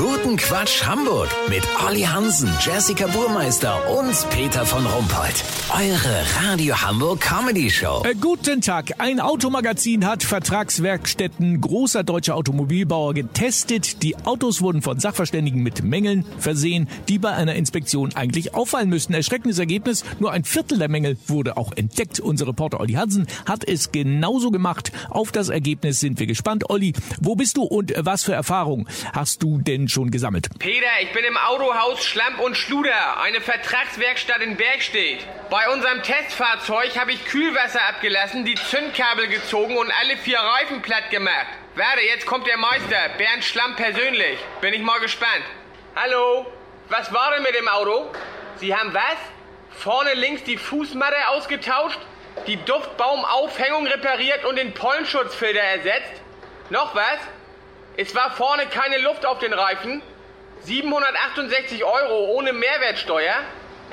Guten Quatsch Hamburg mit Olli Hansen, Jessica Burmeister und Peter von Rumpold. Eure Radio Hamburg Comedy Show. Äh, guten Tag. Ein Automagazin hat Vertragswerkstätten großer deutscher Automobilbauer getestet. Die Autos wurden von Sachverständigen mit Mängeln versehen, die bei einer Inspektion eigentlich auffallen müssten. Erschreckendes Ergebnis, nur ein Viertel der Mängel wurde auch entdeckt. Unser Reporter Olli Hansen hat es genauso gemacht. Auf das Ergebnis sind wir gespannt. Olli, wo bist du und was für Erfahrungen hast du denn schon gesammelt? Peter, ich bin im Autohaus Schlamp und Schluder, eine Vertragswerkstatt in Bergstedt. Bei unserem Testfahrzeug habe ich Kühlwasser abgelassen, die Zündkabel gezogen und alle vier Reifen platt gemacht. Warte, jetzt kommt der Meister, Bernd Schlamm persönlich. Bin ich mal gespannt. Hallo, was war denn mit dem Auto? Sie haben was? Vorne links die Fußmatte ausgetauscht, die Duftbaumaufhängung repariert und den Pollenschutzfilter ersetzt? Noch was? Es war vorne keine Luft auf den Reifen. 768 Euro ohne Mehrwertsteuer.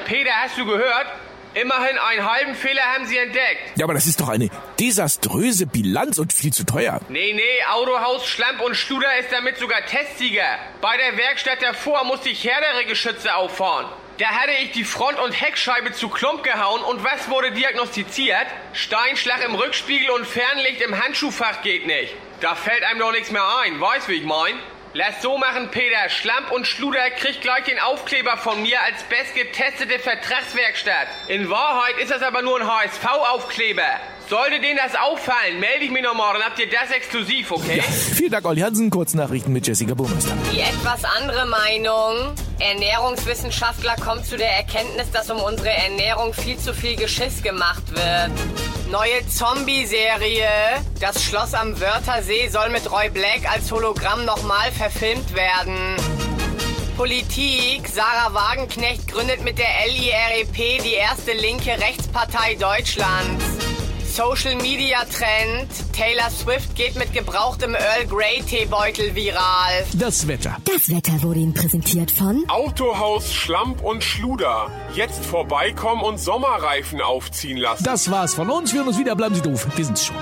Peter, hast du gehört? Immerhin einen halben Fehler haben sie entdeckt. Ja, aber das ist doch eine desaströse Bilanz und viel zu teuer. Nee, nee, Autohaus Schlamp und Schluder ist damit sogar Testsieger. Bei der Werkstatt davor musste ich härtere Geschütze auffahren. Da hatte ich die Front- und Heckscheibe zu Klump gehauen und was wurde diagnostiziert? Steinschlag im Rückspiegel und Fernlicht im Handschuhfach geht nicht. Da fällt einem doch nichts mehr ein, weißt wie ich mein? Lass so machen, Peter. Schlamp und Schluder kriegt gleich den Aufkleber von mir als bestgetestete Vertragswerkstatt. In Wahrheit ist das aber nur ein HSV-Aufkleber. Sollte denen das auffallen, melde ich mich nochmal, dann habt ihr das exklusiv, okay? Ja, vielen Dank, Olli Hansen. Kurznachrichten mit Jessica Burmeister. Die etwas andere Meinung. Ernährungswissenschaftler kommt zu der Erkenntnis, dass um unsere Ernährung viel zu viel Geschiss gemacht wird. Neue Zombie-Serie. Das Schloss am Wörthersee soll mit Roy Black als Hologramm nochmal verfilmt werden. Politik. Sarah Wagenknecht gründet mit der LIREP die erste linke Rechtspartei Deutschlands. Social Media Trend. Taylor Swift geht mit gebrauchtem Earl Grey Teebeutel viral. Das Wetter. Das Wetter wurde Ihnen präsentiert von Autohaus Schlamp und Schluder. Jetzt vorbeikommen und Sommerreifen aufziehen lassen. Das war's von uns. Wir hören uns wieder. Bleiben Sie doof. Wir sind's schon.